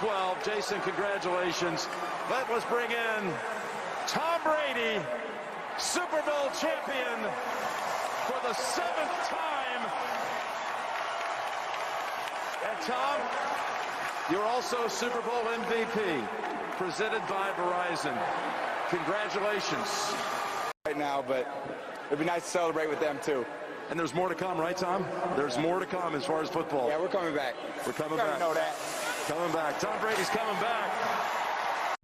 12. Jason, congratulations. Let us bring in Tom Brady, Super Bowl champion for the seventh time. And Tom, you're also Super Bowl MVP, presented by Verizon. Congratulations. Right now, but it'd be nice to celebrate with them too. And there's more to come, right, Tom? There's more to come as far as football. Yeah, we're coming back. We're coming You back. know that.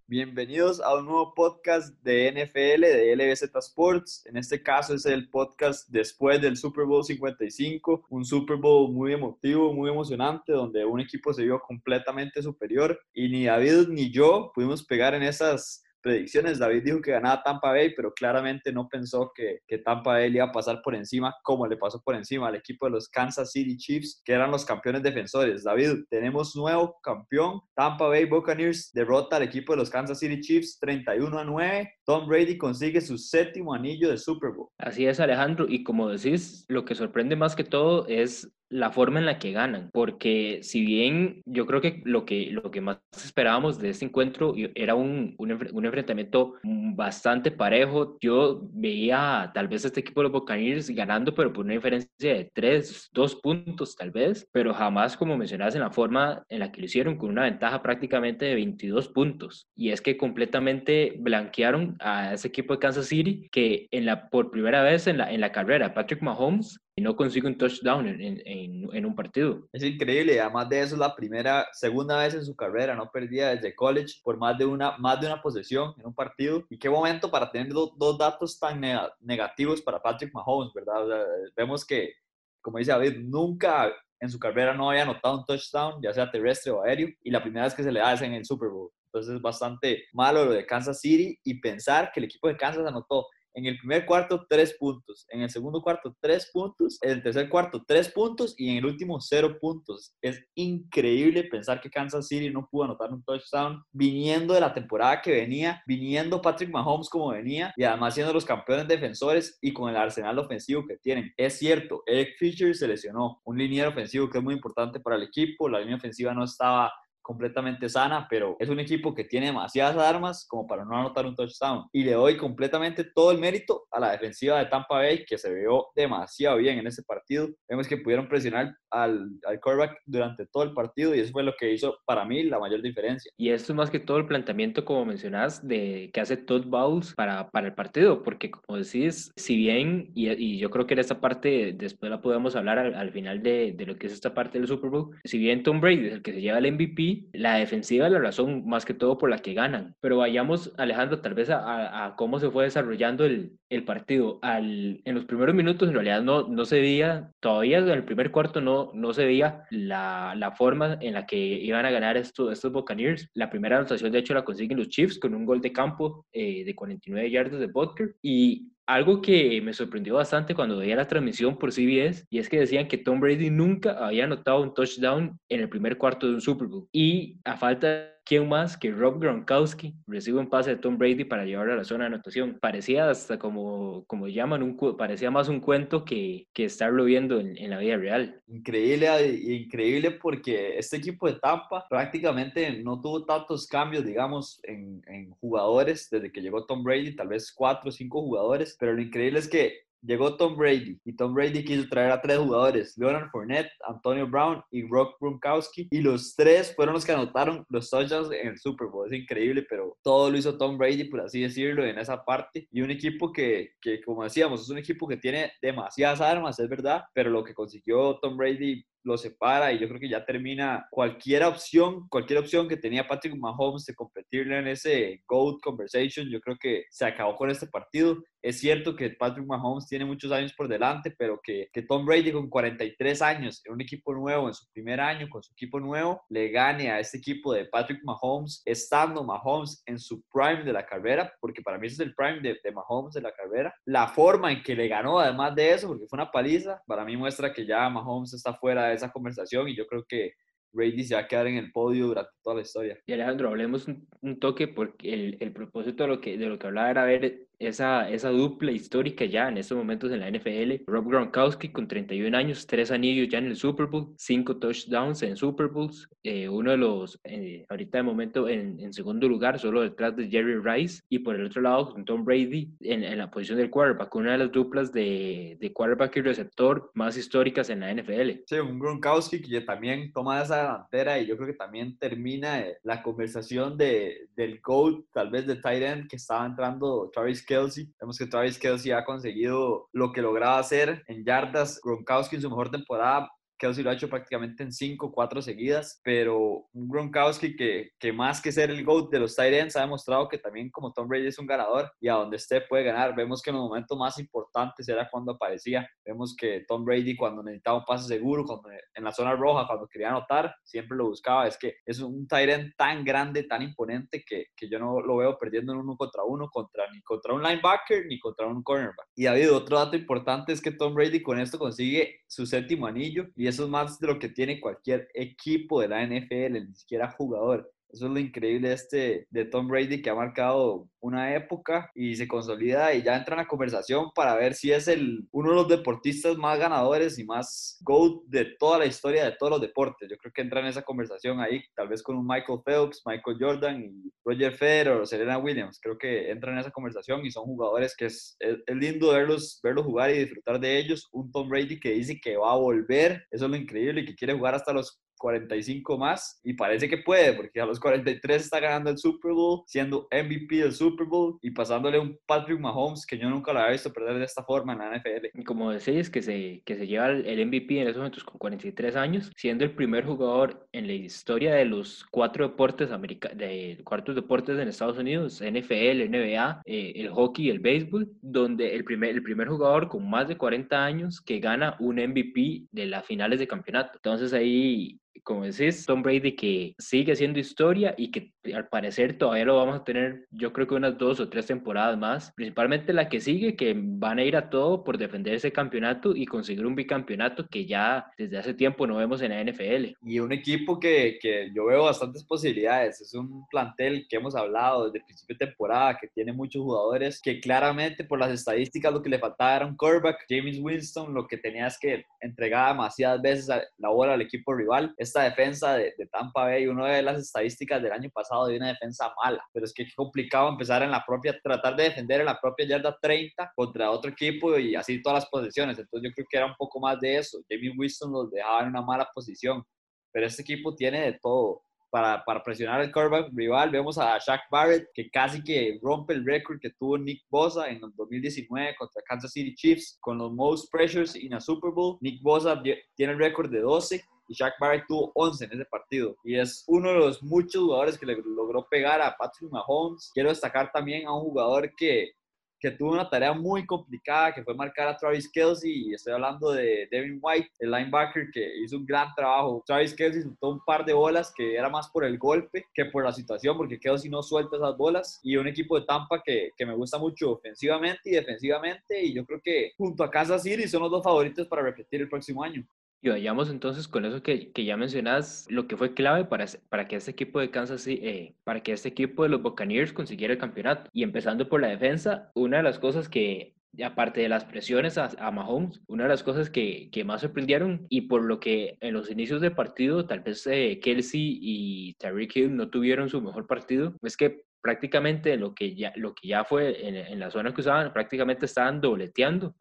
Bienvenidos a un nuevo podcast de NFL de LBZ Sports. En este caso es el podcast después del Super Bowl 55, un Super Bowl muy emotivo, muy emocionante, donde un equipo se vio completamente superior. Y ni David ni yo pudimos pegar en esas predicciones. David dijo que ganaba Tampa Bay, pero claramente no pensó que, que Tampa Bay le iba a pasar por encima como le pasó por encima al equipo de los Kansas City Chiefs, que eran los campeones defensores. David, tenemos nuevo campeón. Tampa Bay Buccaneers derrota al equipo de los Kansas City Chiefs 31 a 9. Tom Brady consigue su séptimo anillo de Super Bowl. Así es, Alejandro. Y como decís, lo que sorprende más que todo es la forma en la que ganan, porque si bien yo creo que lo que, lo que más esperábamos de este encuentro era un, un, enfrentamiento bastante parejo, yo veía tal vez este equipo de los Buccaneers ganando, pero por una diferencia de 3, 2 puntos tal vez, pero jamás como mencionabas en la forma en la que lo hicieron, con una ventaja prácticamente de 22 puntos. Y es que completamente blanquearon a ese equipo de Kansas City que en la, por primera vez en la, en la carrera, Patrick Mahomes y no consigue un touchdown en, en, en, un partido. Es increíble, además de eso es la primera, segunda vez en su carrera, no perdía desde college por más de una, más de una posesión en un partido. Y qué momento para tener do, dos datos tan negativos para Patrick Mahomes, ¿verdad? Vemos que, como dice David, nunca en su carrera no había anotado un touchdown, ya sea terrestre o aéreo, y la primera vez que se le es en el Super Bowl. Entonces es bastante malo lo de Kansas City y pensar que el equipo de Kansas anotó en el primer cuarto, tres puntos. En el segundo cuarto, tres puntos. En el tercer cuarto, tres puntos. Y en el último, cero puntos. Es increíble pensar que Kansas City no pudo anotar un touchdown viniendo de la temporada que venía, viniendo Patrick Mahomes como venía y además siendo los campeones defensores y con el arsenal ofensivo que tienen. Es cierto, Eric Fisher se lesionó, un liniero ofensivo que es muy importante para el equipo. La línea ofensiva no estaba completamente sana, pero es un equipo que tiene demasiadas armas como para no anotar un touchdown. Y le doy completamente todo el mérito a la defensiva de Tampa Bay, que se vio demasiado bien en ese partido. Vemos que pudieron presionar al, al quarterback durante todo el partido y eso fue lo que hizo para mí la mayor diferencia. Y esto es más que todo el planteamiento, como mencionas, de que hace Todd Bowles para, para el partido, porque como decís, si bien, y, y yo creo que en esta parte después la podemos hablar al, al final de, de, lo que es esta parte del Super Bowl, si bien Tom Brady es el que se lleva el MVP, la defensiva es la razón más que todo por la que ganan. Pero vayamos, Alejandro, tal vez a, a cómo se fue desarrollando el, el partido. Al, en los primeros minutos, en realidad, no, no se veía, todavía en el primer cuarto no, no se veía la, la forma en la que iban a ganar estos, estos Buccaneers. La primera anotación, de hecho, la consiguen los Chiefs con un gol de campo eh, de 49 yardas de Butker. Y algo que me sorprendió bastante cuando veía la transmisión por CBS y es que decían que Tom Brady nunca había anotado un touchdown en el primer cuarto de un Super Bowl. Y a falta ¿Quién más que Rob Gronkowski recibe un pase de Tom Brady para llevarlo a la zona de anotación? Parecía hasta como, como llaman, un, parecía más un cuento que, que estarlo viendo en, en, la vida real. Increíble, increíble porque este equipo de Tampa prácticamente no tuvo tantos cambios, digamos, en, en jugadores desde que llegó Tom Brady, tal vez cuatro o cinco jugadores, pero lo increíble es que llegó Tom Brady y Tom Brady quiso traer a tres jugadores, Leonard Fournette, Antonio Brown y Rock Gronkowski y los tres fueron los que anotaron los touchdowns en el Super Bowl. Es increíble, pero todo lo hizo Tom Brady, por así decirlo, en esa parte. Y un equipo que, que como decíamos, es un equipo que tiene demasiadas armas, es verdad, pero lo que consiguió Tom Brady lo separa y yo creo que ya termina cualquier opción, cualquier opción que tenía Patrick Mahomes de competirle en ese GOAT conversation, yo creo que se acabó con este partido. Es cierto que Patrick Mahomes tiene muchos años por delante, pero que, que Tom Brady con 43 años en un equipo nuevo, en su primer año con su equipo nuevo, le gane a este equipo de Patrick Mahomes, estando Mahomes en su prime de la carrera, porque para mí es el prime de, de Mahomes de la carrera. La forma en que le ganó, además de eso, porque fue una paliza, para mí muestra que ya Mahomes está fuera de esa conversación y yo creo que Brady se va a quedar en el podio durante toda la historia. Y Alejandro, hablemos un, toque porque el, el, propósito de lo, que, de lo que hablaba era ver esa, esa dupla histórica ya en estos momentos en la NFL. Rob Gronkowski con 31 años, tres anillos ya en el Super Bowl, cinco touchdowns en Super Bowls, eh, uno de los, eh, ahorita de momento en, en, segundo lugar, solo detrás de Jerry Rice, y por el otro lado con Tom Brady en, en la posición del quarterback, una de las duplas de, de, quarterback y receptor más históricas en la NFL. Sí, un Gronkowski que también toma esa delantera y yo creo que también termina la conversación de, del GOAT, tal vez de tight end que estaba entrando Travis Kelsey. Vemos que Travis Kelsey ha conseguido lo que lograba hacer en yardas. Gronkowski en su mejor temporada Kelsey lo ha hecho prácticamente en 5, 4 seguidas, pero un Gronkowski que, que más que ser el GOAT de los tight ends ha demostrado que también como Tom Brady es un ganador y a donde esté puede ganar. Vemos que en los momentos más importantes era cuando aparecía. Vemos que Tom Brady cuando necesitaba un pase seguro, cuando en la zona roja, cuando quería anotar, siempre lo buscaba. Es que es un tight end tan grande, tan imponente que, que yo no lo veo perdiendo en uno contra uno, contra, ni contra un linebacker ni contra un cornerback. Y habido otro dato importante es que Tom Brady con esto consigue su séptimo anillo y eso es más de lo que tiene cualquier equipo de la NFL, ni siquiera jugador. Eso es lo increíble este, de Tom Brady que ha marcado una época y se consolida y ya entra en la conversación para ver si es el, uno de los deportistas más ganadores y más GOAT de toda la historia de todos los deportes. Yo creo que entra en esa conversación ahí, tal vez con un Michael Phelps, Michael Jordan y Roger Federer o Serena Williams. Creo que entra en esa conversación y son jugadores que es, es, es lindo verlos, verlos jugar y disfrutar de ellos. Un Tom Brady que dice que va a volver, eso es lo increíble y que quiere jugar hasta los 45 más y parece que puede porque a los 43 está ganando el Super Bowl, siendo MVP del Super Bowl y pasándole un Patrick Mahomes que yo nunca lo había visto perder de esta forma en la NFL. Como decís, que se, que se lleva el MVP en esos momentos con 43 años, siendo el primer jugador en la historia de los cuatro deportes de cuartos deportes en Estados Unidos, NFL, NBA, eh, el hockey y el béisbol, donde el primer, el primer jugador con más de 40 años que gana un MVP de las finales de campeonato. Entonces ahí como decís, Tom Brady que sigue siendo historia y que al parecer todavía lo vamos a tener, yo creo que unas dos o tres temporadas más, principalmente la que sigue, que van a ir a todo por defender ese campeonato y conseguir un bicampeonato que ya desde hace tiempo no vemos en la NFL. Y un equipo que, que yo veo bastantes posibilidades, es un plantel que hemos hablado desde el principio de temporada, que tiene muchos jugadores, que claramente por las estadísticas lo que le faltaba era un quarterback, James Winston, lo que tenía es que entregaba demasiadas veces la bola al equipo rival. Esta defensa de, de Tampa Bay, uno de las estadísticas del año pasado, de una defensa mala, pero es que es complicado empezar en la propia, tratar de defender en la propia yarda 30 contra otro equipo y así todas las posiciones. Entonces yo creo que era un poco más de eso. Jamie Winston los dejaba en una mala posición, pero este equipo tiene de todo. Para, para, presionar el quarterback rival. Vemos a Shaq Barrett, que casi que rompe el récord que tuvo Nick Bosa en el 2019 contra Kansas City Chiefs con los most pressures en la Super Bowl. Nick Bosa tiene el récord de 12 y Shaq Barrett tuvo 11 en ese partido. Y es uno de los muchos jugadores que le logró pegar a Patrick Mahomes. Quiero destacar también a un jugador que, que tuvo una tarea muy complicada, que fue marcar a Travis Kelsey, y estoy hablando de Devin White, el linebacker que hizo un gran trabajo. Travis Kelsey soltó un par de bolas que era más por el golpe que por la situación, porque Kelsey no suelta esas bolas, y un equipo de Tampa que, que me gusta mucho ofensivamente y defensivamente, y yo creo que junto a Kansas City son los dos favoritos para repetir el próximo año. Y vayamos entonces con eso que, que, ya mencionas, lo que fue clave para, para que este equipo de Kansas eh, para que este equipo de los Buccaneers consiguiera el campeonato. Y empezando por la defensa, una de las cosas que, aparte de las presiones a, a Mahomes, una de las cosas que, que, más sorprendieron y por lo que en los inicios del partido tal vez eh, Kelsey y Tyreek Hill no tuvieron su mejor partido, es que prácticamente lo que ya, lo que ya fue en, la zona que usaban, prácticamente estaban dobleteando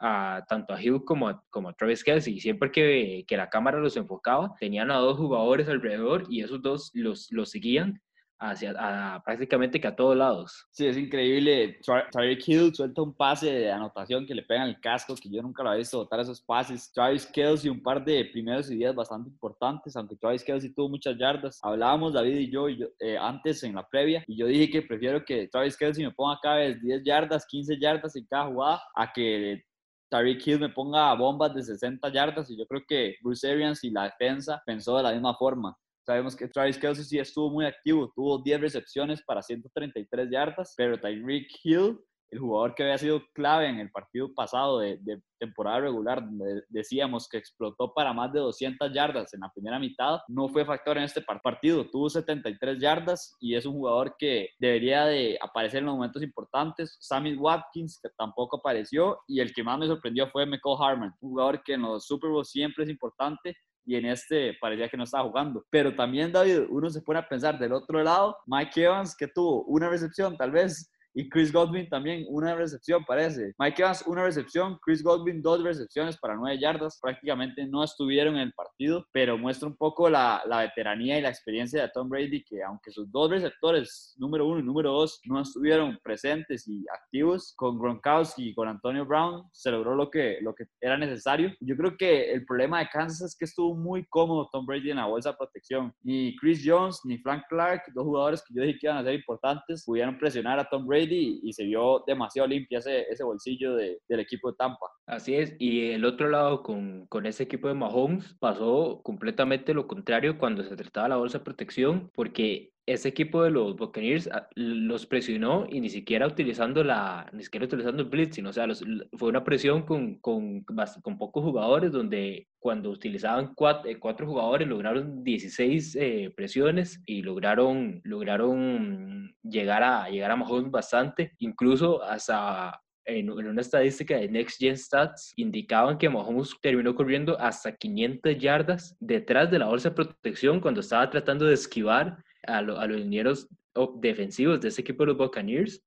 tanto a Hill como a, como a Travis Kelsey. Siempre que, que la cámara los enfocaba, tenían a dos jugadores alrededor y esos dos los, los seguían hacia a, prácticamente que a todos lados. Sí, es increíble. Travis Hill suelta un pase de anotación que le pega en el casco, que yo nunca lo había visto botar esos pases. Travis Kelsey un par de primeros y días bastante importantes, aunque Travis Kelsey tuvo muchas yardas. Hablábamos David y yo, y yo eh, antes en la previa y yo dije que prefiero que Travis Kelsey me ponga cada vez 10 yardas, 15 yardas en cada jugada a que Tyreek Hill me ponga bombas de 60 yardas y yo creo que Bruce Arians y la defensa pensó de la misma forma. Sabemos que Travis Kelsey sí estuvo muy activo, tuvo 10 recepciones para 133 yardas, pero Tyreek Hill el jugador que había sido clave en el partido pasado de, temporada regular, donde decíamos que explotó para más de 200 yardas en la primera mitad, no fue factor en este partido, tuvo 73 yardas y es un jugador que debería de aparecer en los momentos importantes. Sammy Watkins, que tampoco apareció, y el que más me sorprendió fue Michael Harman, un jugador que en los Super Bowl siempre es importante, y en este parecía que no estaba jugando. Pero también, David, uno se pone a pensar del otro lado, Mike Evans, que tuvo una recepción tal vez y Chris Godwin también una recepción, parece. Mike Evans una recepción, Chris Godwin dos recepciones para nueve yardas. Prácticamente no estuvieron en el partido, pero muestra un poco la, la veteranía y la experiencia de Tom Brady, que aunque sus dos receptores, número uno y número dos, no estuvieron presentes y activos, con Gronkowski y con Antonio Brown se logró lo que, lo que era necesario. Yo creo que el problema de Kansas es que estuvo muy cómodo Tom Brady en la bolsa de protección. Ni Chris Jones ni Frank Clark, dos jugadores que yo dije que iban a ser importantes, pudieron presionar a Tom Brady y, se vio demasiado limpia ese, ese bolsillo de, del equipo de Tampa. Así es, y el otro lado con, con ese equipo de Mahomes pasó completamente lo contrario cuando se trataba la bolsa de protección, porque ese equipo de los Buccaneers ah, los presionó y ni siquiera utilizando la ni siquiera utilizando el blitz, sino o sea, fue una presión con, con, con, pocos jugadores donde cuando utilizaban cuatro, eh, cuatro jugadores lograron 16 eh, presiones y lograron lograron llegar a llegar a Mahomes bastante, incluso hasta en, una estadística de Next Gen Stats indicaban que Mahomes terminó corriendo hasta 500 yardas detrás de la bolsa de protección cuando estaba tratando de esquivar a, los linieros defensivos de ese equipo de los Buccaneers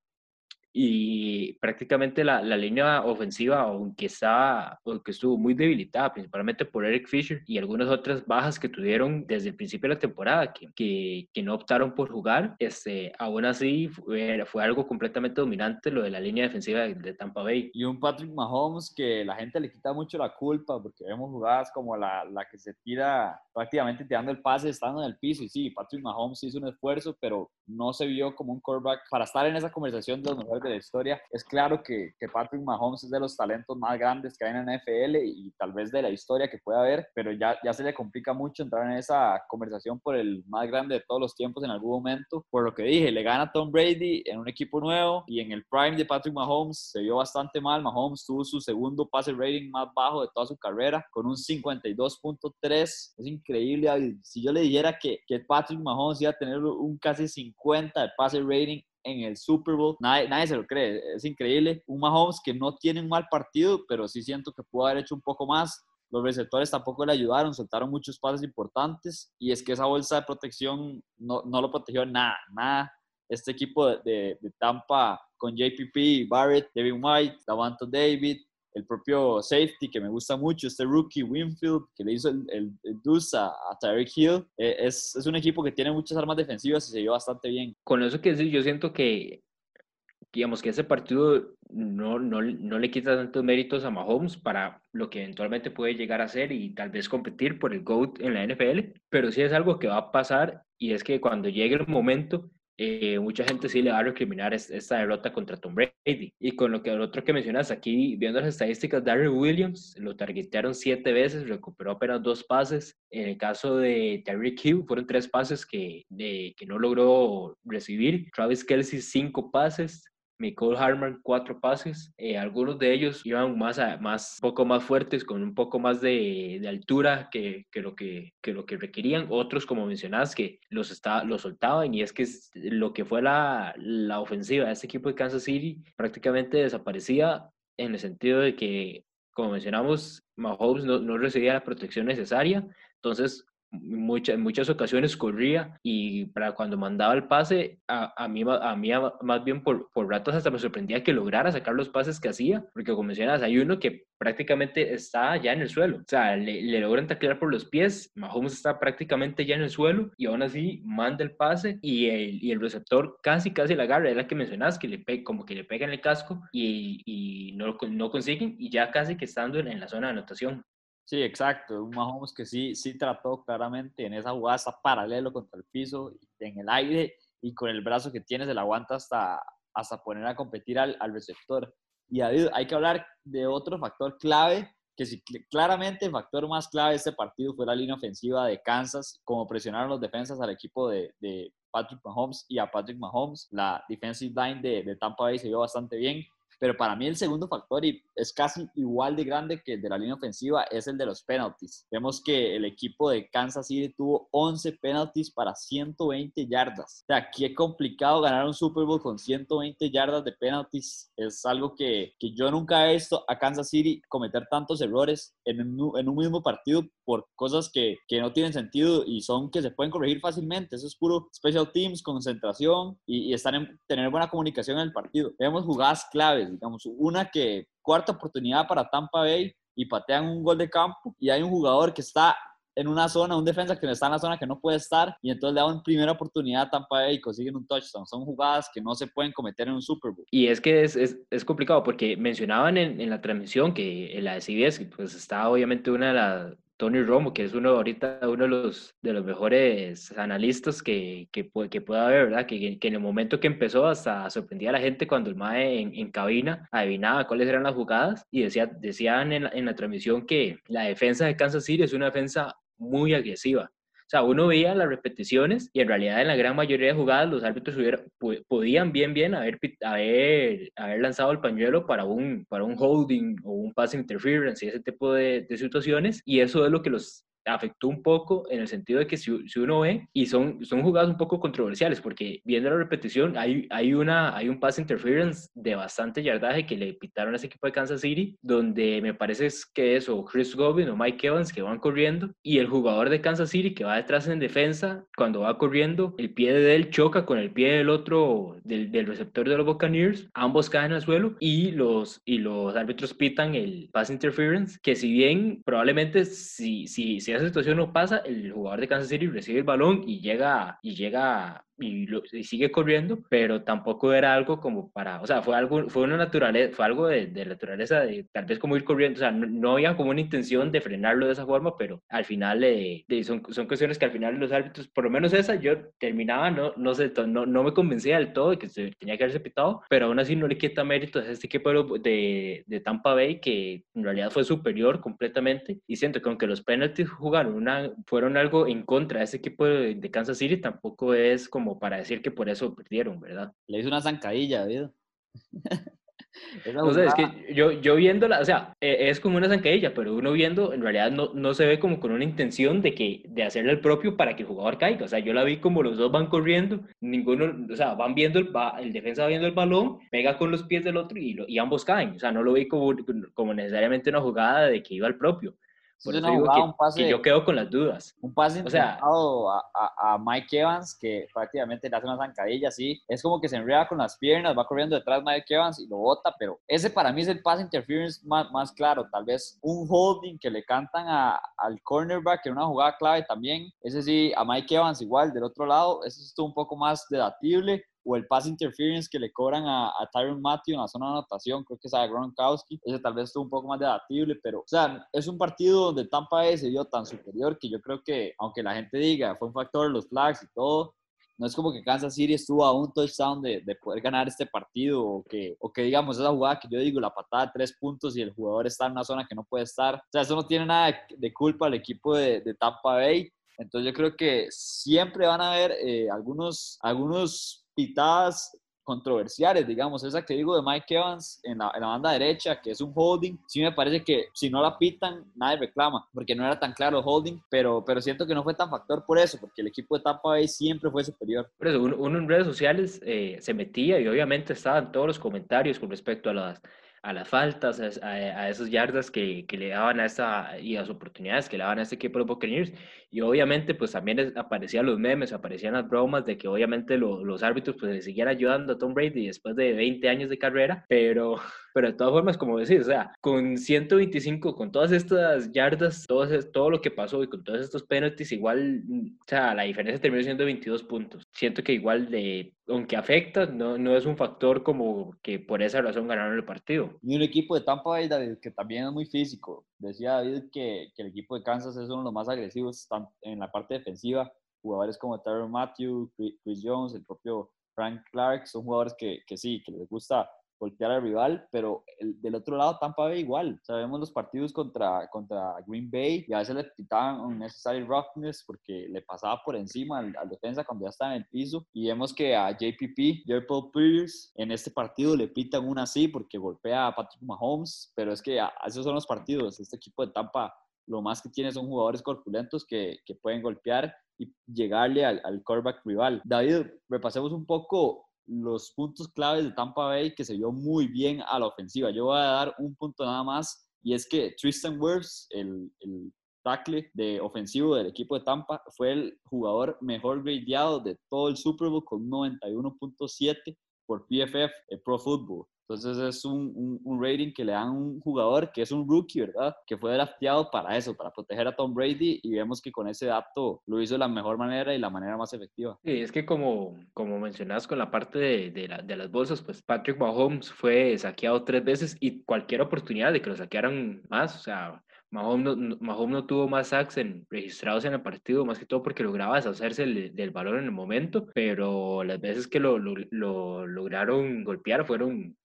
y prácticamente la, la, línea ofensiva, aunque, estaba, aunque estuvo muy debilitada, principalmente por Eric Fisher y algunas otras bajas que tuvieron desde el principio de la temporada, que, que, que no optaron por jugar, este, aún así fue, fue, algo completamente dominante lo de la línea defensiva de, Tampa Bay. Y un Patrick Mahomes que la gente le quita mucho la culpa, porque vemos jugadas como la, la que se tira prácticamente tirando el pase estando en el piso, y sí, Patrick Mahomes hizo un esfuerzo, pero no se vio como un quarterback para estar en esa conversación de los mejores de la historia. Es claro que, que, Patrick Mahomes es de los talentos más grandes que hay en la NFL y tal vez de la historia que pueda haber, pero ya, ya se le complica mucho entrar en esa conversación por el más grande de todos los tiempos en algún momento. Por lo que dije, le gana Tom Brady en un equipo nuevo y en el prime de Patrick Mahomes se vio bastante mal. Mahomes tuvo su segundo pase rating más bajo de toda su carrera con un 52.3. Es increíble. Si yo le dijera que, que Patrick Mahomes iba a tener un casi 50 de pase rating en el Super Bowl. Nadie, nadie, se lo cree, es increíble. Un Mahomes que no tiene un mal partido, pero sí siento que pudo haber hecho un poco más. Los receptores tampoco le ayudaron, soltaron muchos pases importantes y es que esa bolsa de protección no, no lo protegió nada, nada. Este equipo de, de, Tampa con JPP, Barrett, Devin White, Davanto David, el propio safety que me gusta mucho, este rookie Winfield que le hizo el, el, a, Tyreek Hill, eh, es, es, un equipo que tiene muchas armas defensivas y se dio bastante bien. Con eso que decir, yo siento que, digamos que ese partido no, no, no le quita tantos méritos a Mahomes para lo que eventualmente puede llegar a ser y tal vez competir por el GOAT en la NFL, pero sí es algo que va a pasar y es que cuando llegue el momento eh, mucha gente sí le va a recriminar esta derrota contra Tom Brady. Y con lo que el otro que mencionas aquí, viendo las estadísticas, Darren Williams lo targetearon siete veces, recuperó apenas dos pases. En el caso de Terry Hill, fueron tres pases que, que no logró recibir. Travis Kelsey, cinco pases. Nicole Harman cuatro pases, eh, algunos de ellos iban más, más, poco más fuertes, con un poco más de, de altura que, que, lo que, que, lo que requerían, otros como mencionas que los, está, los soltaban y es que lo que fue la, la ofensiva de este equipo de Kansas City prácticamente desaparecía en el sentido de que, como mencionamos, Mahomes no, no recibía la protección necesaria, entonces muchas, en muchas ocasiones corría y para cuando mandaba el pase, a, a mí, a mí más bien por, por ratos hasta me sorprendía que lograra sacar los pases que hacía, porque como mencionas, hay uno que prácticamente está ya en el suelo, o sea, le, logran taclear por los pies, Mahomes está prácticamente ya en el suelo y aún así manda el pase y el, y el receptor casi casi la agarra, es la que mencionas, que le pe como que le pega en el casco y, y no, no consiguen y ya casi que estando en, en la zona de anotación. Sí, exacto. Un Mahomes que sí, sí trató claramente en esa jugada, está paralelo contra el piso, en el aire y con el brazo que tiene se la aguanta hasta, hasta poner a competir al, al receptor. Y hay que hablar de otro factor clave, que sí, claramente el factor más clave de este partido fue la línea ofensiva de Kansas, como presionaron los defensas al equipo de, de Patrick Mahomes y a Patrick Mahomes. La defensive line de, de Tampa Bay se vio bastante bien. Pero para mí el segundo factor, y es casi igual de grande que el de la línea ofensiva, es el de los penalties. Vemos que el equipo de Kansas City tuvo 11 penalties para 120 yardas. O sea, qué complicado ganar un Super Bowl con 120 yardas de penalties. Es algo que, que yo nunca he visto a Kansas City cometer tantos errores en en un mismo partido por cosas que, que, no tienen sentido y son que se pueden corregir fácilmente. Eso es puro special teams, concentración y, y estar en, tener buena comunicación en el partido. Vemos jugadas claves digamos, una que cuarta oportunidad para Tampa Bay y patean un gol de campo y hay un jugador que está en una zona, un defensa que está en la zona que no puede estar y entonces le dan primera oportunidad a Tampa Bay y consiguen un touchdown. Son jugadas que no se pueden cometer en un Super Bowl. Y es que es, es, es complicado porque mencionaban en, en, la transmisión que en la de CBS pues está obviamente una de las Tony Romo, que es uno ahorita uno de los, de los mejores analistas que, que, que pueda haber, ¿verdad? Que, en el momento que empezó hasta sorprendía a la gente cuando el MAE en, en cabina adivinaba cuáles eran las jugadas y decía, decían en, en la transmisión que la defensa de Kansas City es una defensa muy agresiva. O sea, uno veía las repeticiones y en realidad en la gran mayoría de jugadas los árbitros hubiera, podían bien, bien haber, haber, haber lanzado el pañuelo para un, para un holding o un pass interference y ese tipo de, de situaciones. Y eso es lo que los afectó un poco en el sentido de que si, si, uno ve, y son, son jugadas un poco controversiales, porque viendo la repetición, hay, hay, una, hay un pass interference de bastante yardaje que le pitaron a ese equipo de Kansas City, donde me parece que es o Chris Godwin o Mike Evans que van corriendo, y el jugador de Kansas City que va detrás en defensa, cuando va corriendo, el pie de él choca con el pie del otro, del, del receptor de los Buccaneers, ambos caen al suelo, y los, y los árbitros pitan el pass interference, que si bien probablemente si, si, si esa situación no pasa, el jugador de Kansas City recibe el balón y llega, y llega y, lo, y, sigue corriendo, pero tampoco era algo como para, o sea, fue algo, fue una naturaleza, fue algo de, de naturaleza de tal vez como ir corriendo, o sea, no, no, había como una intención de frenarlo de esa forma, pero al final eh, son, son cuestiones que al final los árbitros, por lo menos esa, yo terminaba, no, no sé, no, no me convencía del todo de que se tenía que haberse pitado, pero aún así no le quita méritos a este equipo de, de Tampa Bay que en realidad fue superior completamente y siento que aunque los penalties jugaron una, fueron algo en contra de ese equipo de, de Kansas City, tampoco es como como para decir que por eso perdieron, ¿verdad? Le hizo una zancadilla, ¿verdad? sé, es que yo, yo viéndola, o sea, es como una zancadilla, pero uno viendo, en realidad no, no se ve como con una intención de, que, de hacerle el propio para que el jugador caiga. O sea, yo la vi como los dos van corriendo, ninguno, o sea, van viendo, el, el defensa va viendo el balón, pega con los pies del otro y, lo, y ambos caen. O sea, no lo vi como, como necesariamente una jugada de que iba al propio. Por eso digo que, pase, que, yo quedo con las dudas. Un pase o sea, a, a, a, Mike Evans que prácticamente le hace una zancadilla así. Es como que se enreda con las piernas, va corriendo detrás de Mike Evans y lo bota, pero ese para mí es el pase interference más, más claro. Tal vez un holding que le cantan a, al cornerback en una jugada clave también. Ese sí, a Mike Evans igual del otro lado. Ese estuvo un poco más debatible o el pass interference que le cobran a, a Tyron Matthew en la zona de anotación, creo que es a Gronkowski, ese tal vez estuvo un poco más debatible, pero, o sea, es un partido donde Tampa Bay se vio tan superior que yo creo que, aunque la gente diga, fue un factor los flags y todo, no es como que Kansas City estuvo a un touchdown de, de, poder ganar este partido o que, o que digamos esa jugada que yo digo, la patada de tres puntos y el jugador está en una zona que no puede estar. O sea, eso no tiene nada de, culpa al equipo de, de, Tampa Bay. Entonces yo creo que siempre van a haber eh, algunos, algunos pitadas controversiales, digamos, esa que digo de Mike Evans en la, en la, banda derecha, que es un holding, sí me parece que si no la pitan, nadie reclama, porque no era tan claro el holding, pero, pero siento que no fue tan factor por eso, porque el equipo de Tampa Bay siempre fue superior. Por eso, uno, uno en redes sociales eh, se metía y obviamente estaban todos los comentarios con respecto a las a las faltas, a, a esas yardas que, que, le daban a esa y a las oportunidades que le daban a este equipo de Buccaneers. Y obviamente, pues también aparecían los memes, aparecían las bromas de que obviamente lo, los árbitros pues le seguían ayudando a Tom Brady después de 20 años de carrera, pero, pero de todas formas, como decís, o sea, con 125, con todas estas yardas, todo, todo lo que pasó y con todos estos penalties, igual, o sea, la diferencia terminó siendo 22 puntos. Siento que igual de aunque afecta, no, no es un factor como que por esa razón ganaron el partido. Y un equipo de Tampa Bay, David, que también es muy físico. Decía David que, que, el equipo de Kansas es uno de los más agresivos en la parte defensiva. Jugadores como Tyron Matthew, Chris Jones, el propio Frank Clark, son jugadores que, que sí, que les gusta golpear al rival, pero el, del otro lado Tampa Bay igual. Sabemos los partidos contra, contra Green Bay y a veces le quitaban un necessary roughness porque le pasaba por encima al, defensa cuando ya estaba en el piso y vemos que a JPP, Jerry Pierce, en este partido le pitan una así porque golpea a Patrick Mahomes, pero es que esos son los partidos. Este equipo de Tampa lo más que tiene son jugadores corpulentos que, que pueden golpear y llegarle al, al quarterback rival. David, repasemos un poco los puntos claves de Tampa Bay que se vio muy bien a la ofensiva. Yo voy a dar un punto nada más y es que Tristan Wirfs, el, el tackle de ofensivo del equipo de Tampa, fue el jugador mejor gradeado de todo el Super Bowl con 91.7 por PFF, el Pro Football. Entonces es un, un, rating que le dan a un jugador que es un rookie, ¿verdad? Que fue drafteado para eso, para proteger a Tom Brady y vemos que con ese dato lo hizo de la mejor manera y la manera más efectiva. Sí, es que como, como mencionas con la parte de, de, de las bolsas, pues Patrick Mahomes fue saqueado tres veces y cualquier oportunidad de que lo saquearan más, o sea, Mahomes no, Mahomes no, tuvo más sacks en, registrados en el partido, más que todo porque lograba deshacerse del, balón en el momento, pero las veces que lo, lo, lo, lograron golpear fueron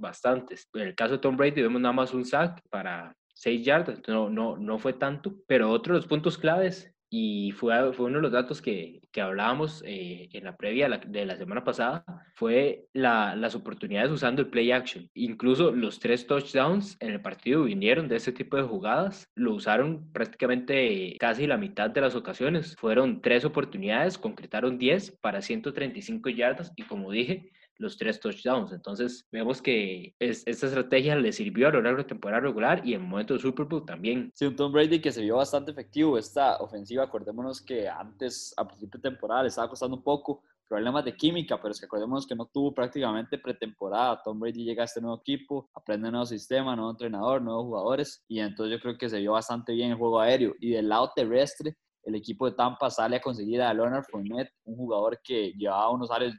bastantes. En el caso de Tom Brady vemos nada más un sack para 6 yardas, no, no, no fue tanto, pero otro de los puntos claves y fue, fue uno de los datos que, que hablábamos eh, en la previa de la semana pasada, fue la, las oportunidades usando el play action. Incluso los tres touchdowns en el partido vinieron de ese tipo de jugadas, lo usaron prácticamente casi la mitad de las ocasiones. Fueron tres oportunidades, concretaron 10 para 135 yardas y como dije, los tres touchdowns. Entonces, vemos que esta estrategia le sirvió a lo largo de temporada regular y en momento de Super Bowl también. Sí, un Tom Brady que se vio bastante efectivo. Esta ofensiva, acordémonos que antes, a principio de temporada, le estaba costando un poco problemas de química, pero es que acordémonos que no tuvo prácticamente pretemporada. Tom Brady llega a este nuevo equipo, aprende un nuevo sistema, nuevo entrenador, nuevos jugadores, y entonces yo creo que se vio bastante bien el juego aéreo. Y del lado terrestre, el equipo de Tampa sale a conseguir a Leonard Fournette, un jugador que llevaba unos años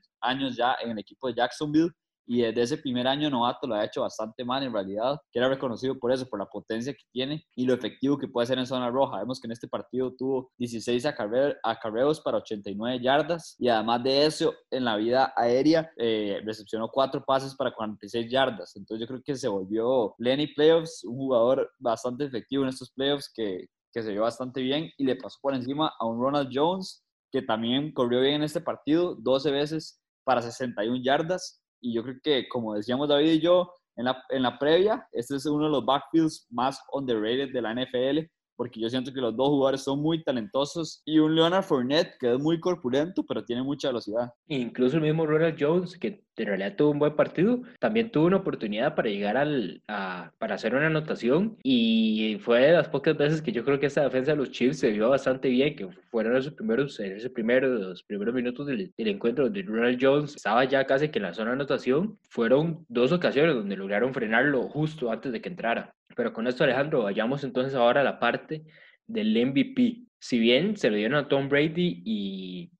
ya en el equipo de Jacksonville y desde ese primer año novato lo ha hecho bastante mal en realidad, que era reconocido por eso, por la potencia que tiene y lo efectivo que puede ser en zona roja. Vemos que en este partido tuvo 16 acarreos para 89 yardas y además de eso, en la vida aérea eh, recepcionó cuatro pases para 46 yardas. Entonces yo creo que se volvió Lenny Playoffs, un jugador bastante efectivo en estos playoffs que, que se vio bastante bien y le pasó por encima a un Ronald Jones que también corrió bien en este partido, 12 veces para 61 yardas. Y yo creo que, como decíamos David y yo en la, en la previa, este es uno de los backfields más underrated de la NFL porque yo siento que los dos jugadores son muy talentosos y un Leonard Fournette que es muy corpulento, pero tiene mucha velocidad. Incluso el mismo Ronald Jones, que en realidad tuvo un buen partido, también tuvo una oportunidad para llegar al, a, para hacer una anotación y fue de las pocas veces que yo creo que esta defensa de los Chiefs se vio bastante bien, que fueron esos primeros, esos primeros, los primeros minutos del, encuentro donde Ronald Jones estaba ya casi que en la zona de anotación, fueron dos ocasiones donde lograron frenarlo justo antes de que entrara. Pero con esto, Alejandro, vayamos entonces ahora a la parte del MVP. Si bien se lo dieron a Tom Brady y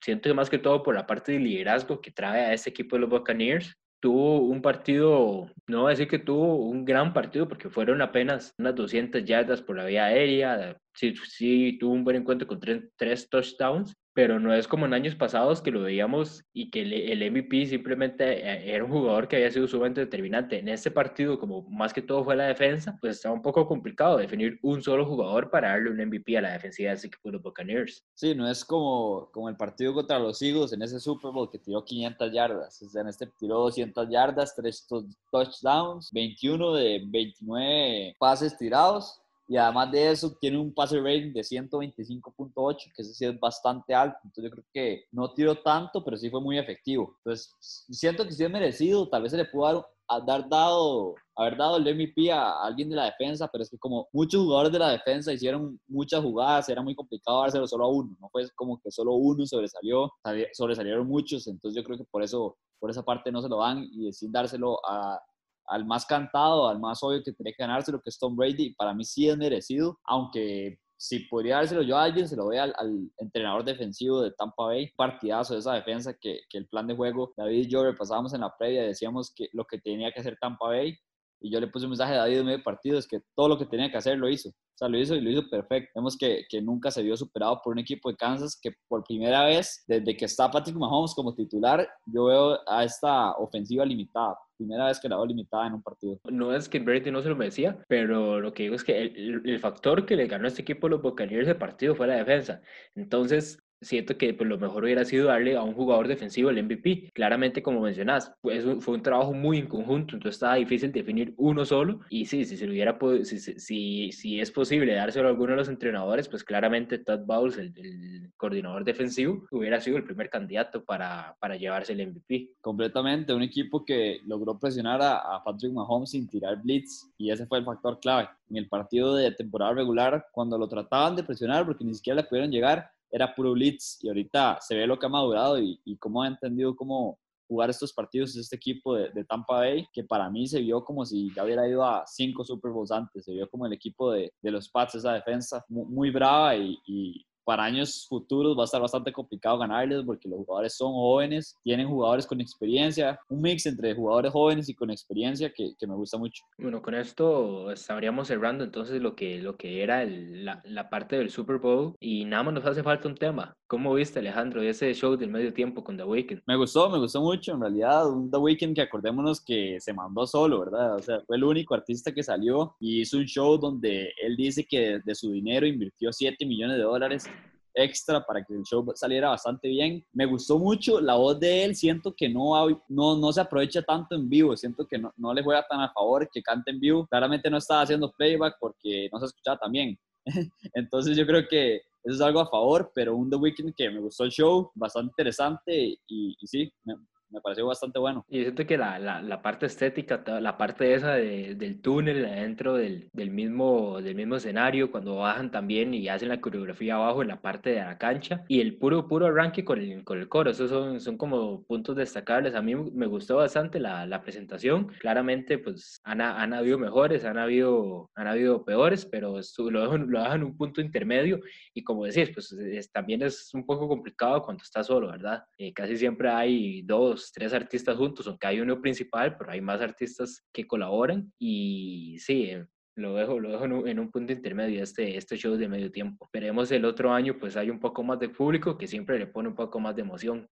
siento que más que todo por la parte de liderazgo que trae a ese equipo de los Buccaneers, tuvo un partido, no voy a decir que tuvo un gran partido porque fueron apenas unas 200 yardas por la vía aérea, sí, sí tuvo un buen encuentro con tres touchdowns, pero no es como en años pasados que lo veíamos y que el MVP simplemente eh, era un jugador que había sido sumamente determinante. En este partido, como más que todo fue la defensa, pues estaba un poco complicado definir un solo jugador para darle un MVP a la defensiva de ese equipo de los Buccaneers. Sí, no es como, como el partido contra los Eagles en ese Super Bowl que tiró 500 yardas. O sea, en este tiró 200 yardas, 3 touchdowns, 21 de 29 pases tirados y además de eso tiene un pase rating de 125.8, que ese sí es bastante alto, entonces yo creo que no tiró tanto, pero sí fue muy efectivo. Entonces siento que sí es merecido, tal vez se le pudo dar, dado, haber dado el MVP a alguien de la defensa, pero es que como muchos jugadores de la defensa hicieron muchas jugadas, era muy complicado dárselo solo a uno, no fue como que solo uno sobresalió, sobresalieron muchos, entonces yo creo que por eso, por esa parte no se lo dan y sin dárselo a al más cantado, al más obvio que tiene que ganárselo, que es Tom Brady. Para mí sí es merecido, aunque si podría dárselo yo a alguien, se lo doy al, entrenador defensivo de Tampa Bay. Partidazo de esa defensa que, que, el plan de juego, David y yo repasábamos en la previa, decíamos que lo que tenía que hacer Tampa Bay y yo le puse un mensaje a David en medio partido, es que todo lo que tenía que hacer lo hizo. O sea, lo hizo y lo hizo perfecto. Vemos que, que nunca se vio superado por un equipo de Kansas que por primera vez, desde que está Patrick Mahomes como titular, yo veo a esta ofensiva limitada primera vez que la veo limitada en un partido. No es que Brady no se lo merecía, pero lo que digo es que el, el, factor que le ganó a este equipo los Buccaneers de partido fue la defensa. Entonces, siento que pues, lo mejor hubiera sido darle a un jugador defensivo el MVP. Claramente, como mencionas, pues, fue un trabajo muy en conjunto, entonces estaba difícil definir uno solo. Y sí, si se lo hubiera si, si, si, es posible dárselo a alguno de los entrenadores, pues claramente Todd Bowles, el, el, coordinador defensivo, hubiera sido el primer candidato para, para llevarse el MVP. Completamente, un equipo que logró presionar a, a Patrick Mahomes sin tirar blitz, y ese fue el factor clave. En el partido de temporada regular, cuando lo trataban de presionar, porque ni siquiera le pudieron llegar, era puro blitz y ahorita se ve lo que ha madurado y, y cómo ha entendido cómo jugar estos partidos este equipo de, Tampa Bay, que para mí se vio como si ya hubiera ido a cinco Super Bowls antes, se vio como el equipo de, los Pats, esa defensa muy, brava y, para años futuros va a estar bastante complicado ganarles porque los jugadores son jóvenes, tienen jugadores con experiencia, un mix entre jugadores jóvenes y con experiencia que, que me gusta mucho. Bueno, con esto estaríamos cerrando entonces lo que, lo que era el, la, la, parte del Super Bowl y nada más nos hace falta un tema. ¿Cómo viste Alejandro ese show del medio tiempo con The Weeknd? Me gustó, me gustó mucho en realidad, un The Weeknd que acordémonos que se mandó solo, ¿verdad? O sea, fue el único artista que salió y hizo un show donde él dice que de su dinero invirtió 7 millones de dólares extra para que el show saliera bastante bien. Me gustó mucho la voz de él, siento que no, no, no se aprovecha tanto en vivo, siento que no, no le juega tan a favor que cante en vivo. Claramente no estaba haciendo playback porque no se escuchaba tan bien. Entonces yo creo que eso es algo a favor, pero un The Weeknd que me gustó el show, bastante interesante y, y sí, me, pareció bastante bueno. Y siento que la, la, la parte estética, la parte esa de, del túnel adentro del, del, mismo, del mismo escenario, cuando bajan también y hacen la coreografía abajo en la parte de la cancha, y el puro, puro arranque con el, con el coro, esos son, son como puntos destacables. A mí me gustó bastante la, la presentación. Claramente, pues han, han habido mejores, han habido, han habido peores, pero lo dejan, lo dejan un punto intermedio. Y como decís, pues es, también es un poco complicado cuando está solo, ¿verdad? Eh, casi siempre hay dos tres artistas juntos, aunque hay uno principal, pero hay más artistas que colaboran y sí, eh, lo dejo, lo dejo en un, punto intermedio este, este show de medio tiempo. Esperemos el otro año pues hay un poco más de público que siempre le pone un poco más de emoción.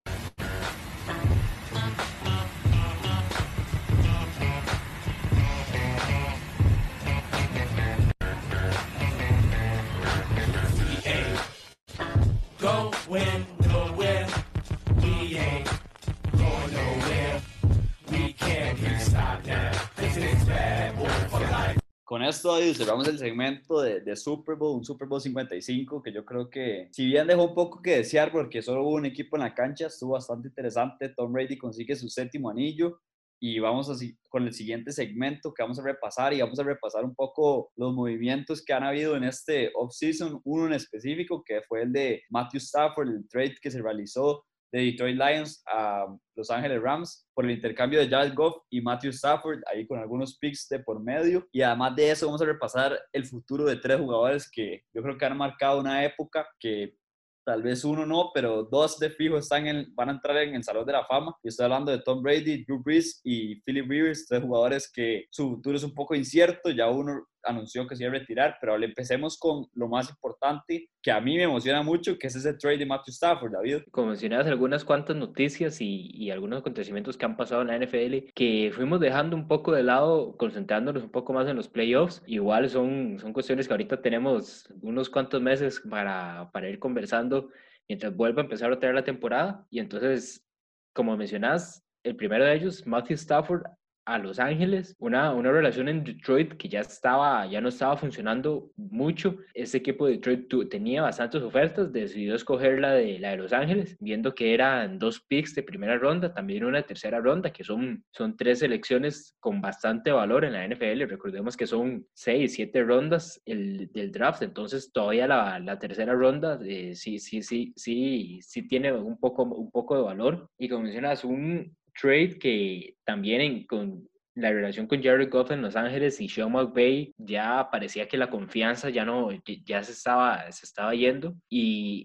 Con esto cerramos el segmento de, de, Super Bowl, un Super Bowl 55, que yo creo que, si bien dejó un poco que desear porque solo hubo un equipo en la cancha, estuvo bastante interesante. Tom Brady consigue su séptimo anillo. Y vamos así con el siguiente segmento que vamos a repasar y vamos a repasar un poco los movimientos que han habido en este offseason, uno en específico que fue el de Matthew Stafford, el trade que se realizó de Detroit Lions a Los Ángeles Rams por el intercambio de Jared Goff y Matthew Stafford, ahí con algunos picks de por medio. Y además de eso, vamos a repasar el futuro de tres jugadores que yo creo que han marcado una época que tal vez uno no, pero dos de fijo están en, van a entrar en el Salón de la Fama. Y estoy hablando de Tom Brady, Drew Brees y Philip Rivers, tres jugadores que su futuro es un poco incierto. Ya uno anunció que se iba a retirar, pero empecemos con lo más importante que a mí me emociona mucho, que es ese trade de Matthew Stafford, David. Como mencionabas, algunas cuantas noticias y, y, algunos acontecimientos que han pasado en la NFL que fuimos dejando un poco de lado, concentrándonos un poco más en los playoffs. Igual son, son cuestiones que ahorita tenemos unos cuantos meses para, para ir conversando mientras vuelva a empezar otra vez la temporada. Y entonces, como mencionas, el primero de ellos, Matthew Stafford, a Los Ángeles, una, una relación en Detroit que ya estaba, ya no estaba funcionando mucho. Ese equipo de Detroit tenía bastantes ofertas, decidió escoger la de, la de Los Ángeles, viendo que eran dos picks de primera ronda, también una tercera ronda, que son, son tres selecciones con bastante valor en la NFL. Recordemos que son seis, siete rondas el, del draft, entonces todavía la, la tercera ronda eh, sí, sí, sí, sí, sí tiene un poco, un poco de valor. Y como mencionas, un, trade que también en, con la relación con Jared Goff en Los Ángeles y Sean McVay ya parecía que la confianza ya no, ya se estaba, se estaba yendo y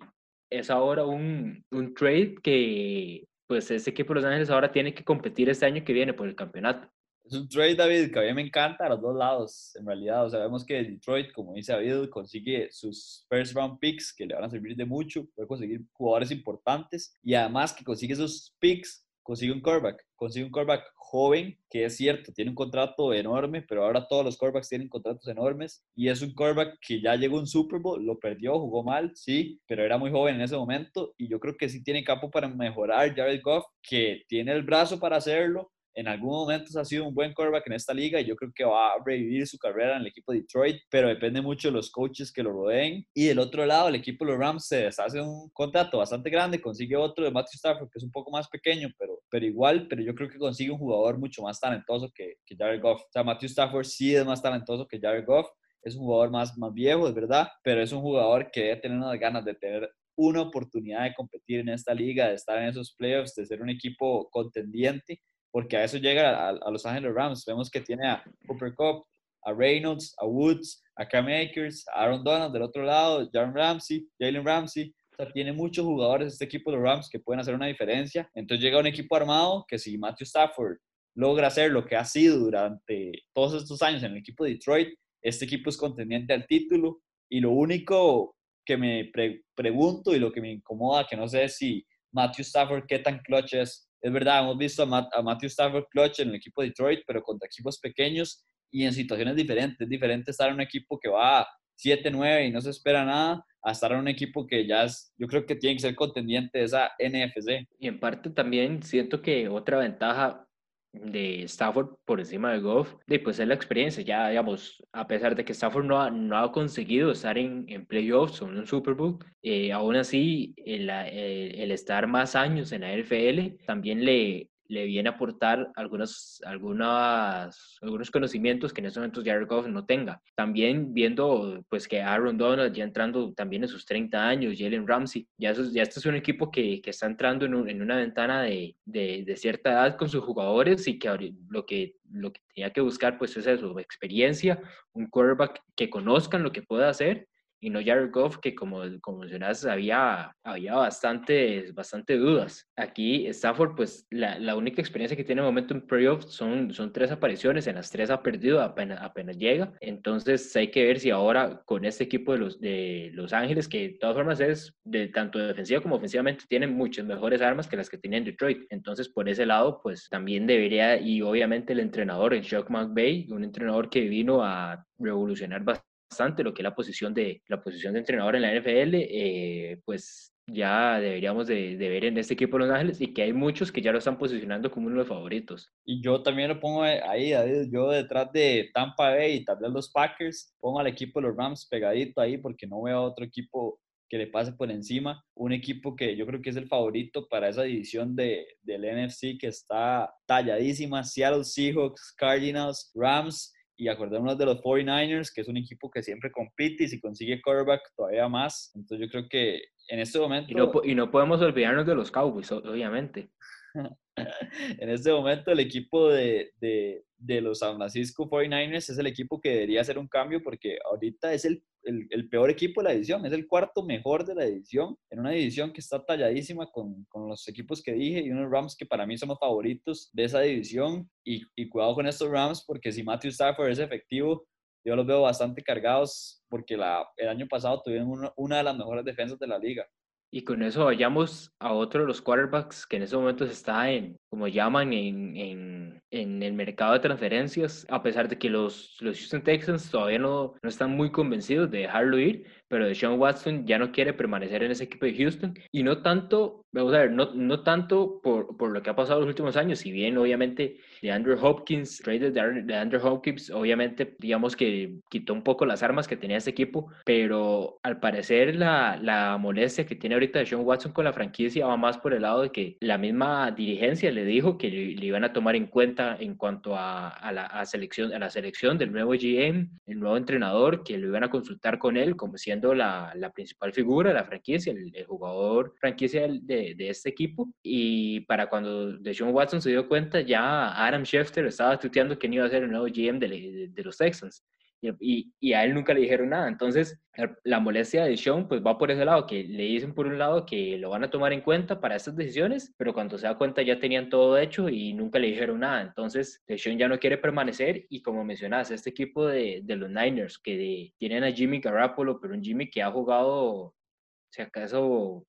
es ahora un, un trade que pues ese equipo de Los Ángeles ahora tiene que competir este año que viene por el campeonato. Es un trade, David, que a mí me encanta a los dos lados, en realidad. O sea, vemos que Detroit, como dice David, consigue sus first round picks que le van a servir de mucho, puede conseguir jugadores importantes y además que consigue esos picks, consigue un quarterback, consigue un quarterback joven, que es cierto, tiene un contrato enorme, pero ahora todos los quarterbacks tienen contratos enormes y es un quarterback que ya llegó a un Super Bowl, lo perdió, jugó mal, sí, pero era muy joven en ese momento y yo creo que sí tiene campo para mejorar Jared Goff, que tiene el brazo para hacerlo, en algún momento ha sido un buen quarterback en esta liga y yo creo que va a revivir su carrera en el equipo de Detroit, pero depende mucho de los coaches que lo rodeen. Y del otro lado, el equipo de los Rams se deshace un contrato bastante grande, consigue otro de Matthew Stafford que es un poco más pequeño, pero, pero igual, pero yo creo que consigue un jugador mucho más talentoso que, que Jared Goff. O sea, Matthew Stafford sí es más talentoso que Jared Goff, es un jugador más, más viejo, es verdad, pero es un jugador que debe tener unas ganas de tener una oportunidad de competir en esta liga, de estar en esos playoffs, de ser un equipo contendiente porque a eso llega a, Los Ángeles Rams. Vemos que tiene a Cooper Cup, a Reynolds, a Woods, a Cam Akers, a Aaron Donald del otro lado, Jalen Ramsey, Jalen Ramsey. O sea, tiene muchos jugadores este equipo de los Rams que pueden hacer una diferencia. Entonces llega un equipo armado que si Matthew Stafford logra hacer lo que ha sido durante todos estos años en el equipo de Detroit, este equipo es contendiente al título. Y lo único que me pregunto y lo que me incomoda, que no sé si Matthew Stafford qué tan clutch es es verdad, hemos visto a, Matthew Stafford clutch en el equipo de Detroit, pero contra equipos pequeños y en situaciones diferentes. Es diferente estar en un equipo que va 7-9 y no se espera nada, a estar en un equipo que ya es, yo creo que tiene que ser contendiente de esa NFC. Y en parte también siento que otra ventaja de Stafford por encima de Goff, de, pues es la experiencia. Ya, digamos, a pesar de que Stafford no ha, no ha conseguido estar en, en playoffs o en un Super Bowl, eh, aún así el, el, estar más años en la NFL también le, le viene a aportar algunos, algunas, algunos conocimientos que en estos momentos Jared Goff no tenga. También viendo pues que Aaron Donald ya entrando también en sus 30 años, Jalen Ramsey, ya, ya este es un equipo que, que está entrando en, en, una ventana de, de, cierta edad con sus jugadores y que lo que, lo que tenía que buscar pues es eso, experiencia, un quarterback que conozcan lo que puede hacer y no Jared Goff, que como, como mencionas, había, había bastantes, bastante dudas. Aquí Stafford, pues la, la, única experiencia que tiene en el momento en playoffs son, son tres apariciones, en las tres ha perdido apenas, apenas llega. Entonces hay que ver si ahora con este equipo de los, de los Ángeles, que de todas formas es de tanto defensiva como ofensivamente, tienen muchas mejores armas que las que tiene en Detroit. Entonces por ese lado, pues también debería, y obviamente el entrenador en Shock McVay, un entrenador que vino a revolucionar bastante bastante lo que es la posición de, la posición de entrenador en la NFL, eh, pues ya deberíamos de, ver en este equipo de Los Ángeles y que hay muchos que ya lo están posicionando como uno de los favoritos. Y yo también lo pongo ahí, David, yo detrás de Tampa Bay y tal vez los Packers, pongo al equipo de los Rams pegadito ahí porque no veo otro equipo que le pase por encima, un equipo que yo creo que es el favorito para esa división de, del NFC que está talladísima, Seattle Seahawks, Cardinals, Rams, y acordémonos de los 49ers, que es un equipo que siempre compite y si consigue quarterback todavía más. Entonces yo creo que en este momento... Y no, y no podemos olvidarnos de los Cowboys, obviamente. en este momento el equipo de, de, de, los San Francisco 49ers es el equipo que debería hacer un cambio porque ahorita es el, el, el, peor equipo de la división, es el cuarto mejor de la división, en una división que está talladísima con, con los equipos que dije y unos Rams que para mí son los favoritos de esa división y, y cuidado con estos Rams porque si Matthew Stafford es efectivo, yo los veo bastante cargados porque la, el año pasado tuvieron una, una de las mejores defensas de la liga. Y con eso vayamos a otro de los quarterbacks que en ese momento está en, como llaman, en, en, en, el mercado de transferencias, a pesar de que los, los Houston Texans todavía no, no están muy convencidos de dejarlo ir, pero Deshaun Watson ya no quiere permanecer en ese equipo de Houston y no tanto, vamos a ver, no, no tanto por, por lo que ha pasado los últimos años, si bien obviamente de Andrew Hopkins, trade de Andrew Hopkins, obviamente digamos que quitó un poco las armas que tenía ese equipo, pero al parecer la, la molestia que tiene ahorita Deshaun Watson con la franquicia va más por el lado de que la misma dirigencia le dijo que le, iban a tomar en cuenta en cuanto a, a la selección, a la selección del nuevo GM, el nuevo entrenador, que lo iban a consultar con él como si la, la principal figura de la franquicia, el, jugador franquicia de, de, este equipo. Y para cuando Deshaun Watson se dio cuenta, ya Adam Schefter estaba tuteando que no iba a ser el nuevo GM de, de, los Texans. y, y, a él nunca le dijeron nada. Entonces, la molestia de Sean pues va por ese lado, que le dicen por un lado que lo van a tomar en cuenta para estas decisiones, pero cuando se da cuenta ya tenían todo hecho y nunca le dijeron nada. Entonces, Sean ya no quiere permanecer y como mencionas, este equipo de, de los Niners que tienen a Jimmy Garoppolo, pero un Jimmy que ha jugado, si acaso,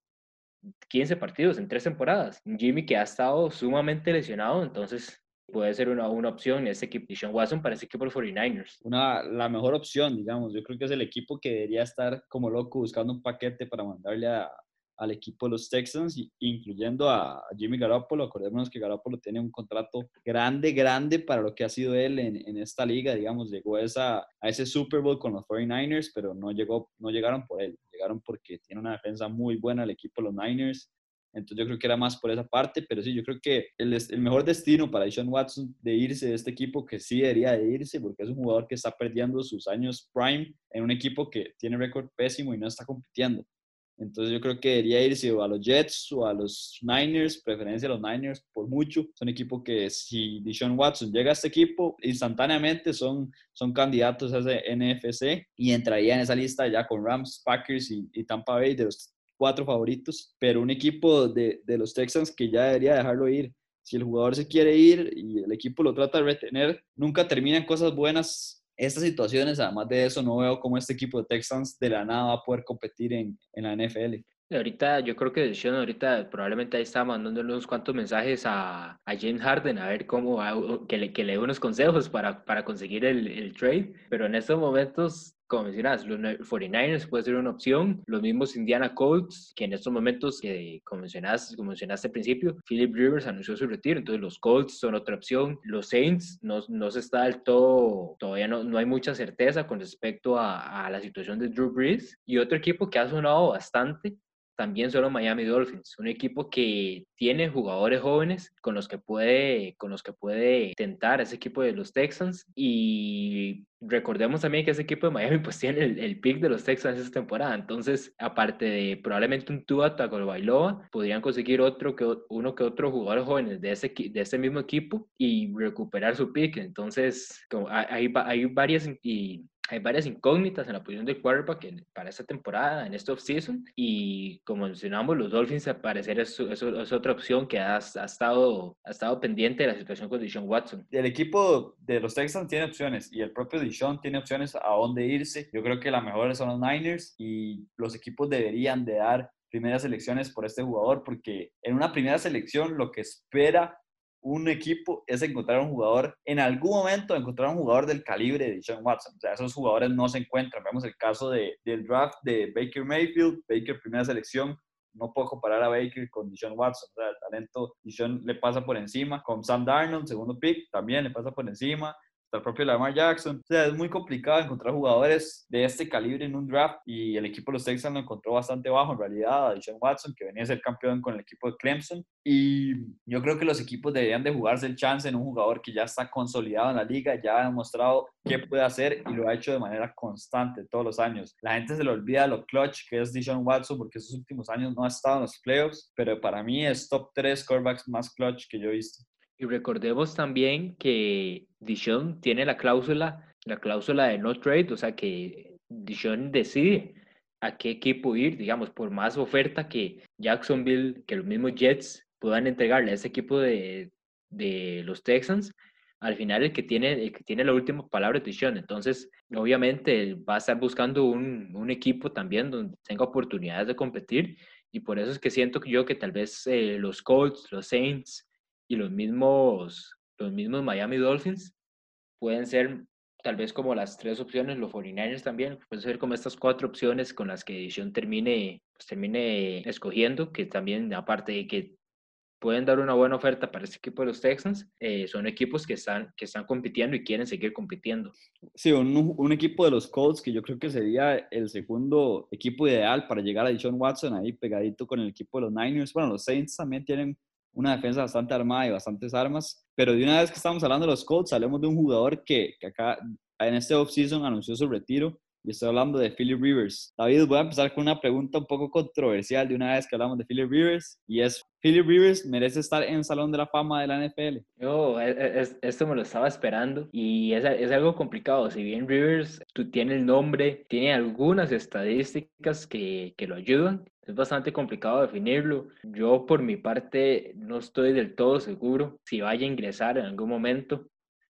15 partidos en tres temporadas. Jimmy que ha estado sumamente lesionado, entonces puede ser una, una opción ese equipo Sean Watson para ese equipo de 49ers. Una, la mejor opción, digamos. Yo creo que es el equipo que debería estar como loco buscando un paquete para mandarle a, al equipo de los Texans, incluyendo a Jimmy Garoppolo. Acordémonos que Garoppolo tiene un contrato grande, grande para lo que ha sido él en, en esta liga. Digamos, llegó esa, a ese Super Bowl con los 49ers, pero no, llegó, no llegaron por él. Llegaron porque tiene una defensa muy buena el equipo de los Niners. Entonces yo creo que era más por esa parte, pero sí, yo creo que el, el mejor destino para Sean Watson de irse de este equipo, que sí debería de irse, porque es un jugador que está perdiendo sus años prime en un equipo que tiene récord pésimo y no está compitiendo. Entonces yo creo que debería irse a los Jets o a los Niners, preferencia a los Niners por mucho. Son equipos que si Deshaun Watson llega a este equipo, instantáneamente son, son candidatos a ese NFC y entraría en esa lista ya con Rams, Packers y, y Tampa Bay de los cuatro favoritos, pero un equipo de, de, los Texans que ya debería dejarlo ir. Si el jugador se quiere ir y el equipo lo trata de retener, nunca terminan cosas buenas estas situaciones. Además de eso, no veo cómo este equipo de Texans de la nada va a poder competir en, en la NFL. Ahorita, yo creo que Sean ahorita probablemente ahí está mandándole unos cuantos mensajes a, a James Harden a ver cómo, que le, que le dé unos consejos para, para conseguir el, el trade, pero en estos momentos como mencionas, los 49ers puede ser una opción, los mismos Indiana Colts, que en estos momentos, que como mencionaste, como mencionaste al principio, Philip Rivers anunció su retiro, entonces los Colts son otra opción, los Saints no, no se está del todo, todavía no, no hay mucha certeza con respecto a, a la situación de Drew Brees, y otro equipo que ha sonado bastante también solo Miami Dolphins, un equipo que tiene jugadores jóvenes con los que puede, con los que puede tentar ese equipo de los Texans. Y recordemos también que ese equipo de Miami pues tiene el, el pick de los Texans esta temporada, entonces aparte de probablemente un Tua Tagovailoa, podrían conseguir otro que uno que otro jugador jóvenes de ese de ese mismo equipo y recuperar su pick, entonces como hay, hay varias hay varias incógnitas en la posición del quarterback para esta temporada, en este offseason. Y como mencionamos, los Dolphins, al parecer, es, es, otra opción que ha, ha, estado, ha estado pendiente de la situación con Deshaun Watson. El equipo de los Texans tiene opciones y el propio Deshaun tiene opciones a dónde irse. Yo creo que la mejor son los Niners y los equipos deberían de dar primeras selecciones por este jugador porque en una primera selección lo que espera un equipo es encontrar un jugador, en algún momento encontrar un jugador del calibre de Sean Watson. O sea, esos jugadores no se encuentran. Vemos el caso de, del draft de Baker Mayfield, Baker primera selección. No puedo comparar a Baker con Deshaun Watson. O sea, el talento Deshaun le pasa por encima. Con Sam Darnold, segundo pick, también le pasa por encima el propio Lamar Jackson. O sea, es muy complicado encontrar jugadores de este calibre en un draft y el equipo de los Texans lo encontró bastante bajo en realidad a Sean Watson, que venía a ser campeón con el equipo de Clemson. Y yo creo que los equipos deberían de jugarse el chance en un jugador que ya está consolidado en la liga, ya ha demostrado qué puede hacer y lo ha hecho de manera constante todos los años. La gente se le olvida lo clutch que es Deshaun Watson porque esos últimos años no ha estado en los playoffs, pero para mí es top 3 quarterbacks más clutch que yo he visto. Y recordemos también que Dishon tiene la cláusula, la cláusula de no trade, o sea que Dishon decide a qué equipo ir, digamos, por más oferta que Jacksonville, que los mismos Jets puedan entregarle a ese equipo de, de los Texans, al final el que tiene, el que tiene la última palabra es Dishon. Entonces, obviamente, va a estar buscando un, un, equipo también donde tenga oportunidades de competir. Y por eso es que siento yo que tal vez eh, los Colts, los Saints, y los mismos, los mismos Miami Dolphins pueden ser tal vez como las tres opciones, los 49ers también, pueden ser como estas cuatro opciones con las que Edición termine, pues termine escogiendo, que también aparte de que pueden dar una buena oferta para este equipo de los Texans, eh, son equipos que están, que están compitiendo y quieren seguir compitiendo. Sí, un, un, equipo de los Colts que yo creo que sería el segundo equipo ideal para llegar a Deshaun Watson ahí pegadito con el equipo de los Niners. Bueno, los Saints también tienen una defensa bastante armada y bastantes armas. Pero de una vez que estamos hablando de los Colts, hablemos de un jugador que, que acá en este offseason anunció su retiro y estoy hablando de Philip Rivers. David, voy a empezar con una pregunta un poco controversial de una vez que hablamos de Philip Rivers y es, ¿Philip Rivers merece estar en el Salón de la Fama de la NFL? Yo, e, e, esto me lo estaba esperando y es, es algo complicado. Si bien Rivers tú tiene el nombre, tiene algunas estadísticas que, que lo ayudan, es bastante complicado definirlo. Yo por mi parte no estoy del todo seguro si vaya a ingresar en algún momento.